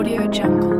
Audio Jungle.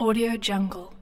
Audio Jungle.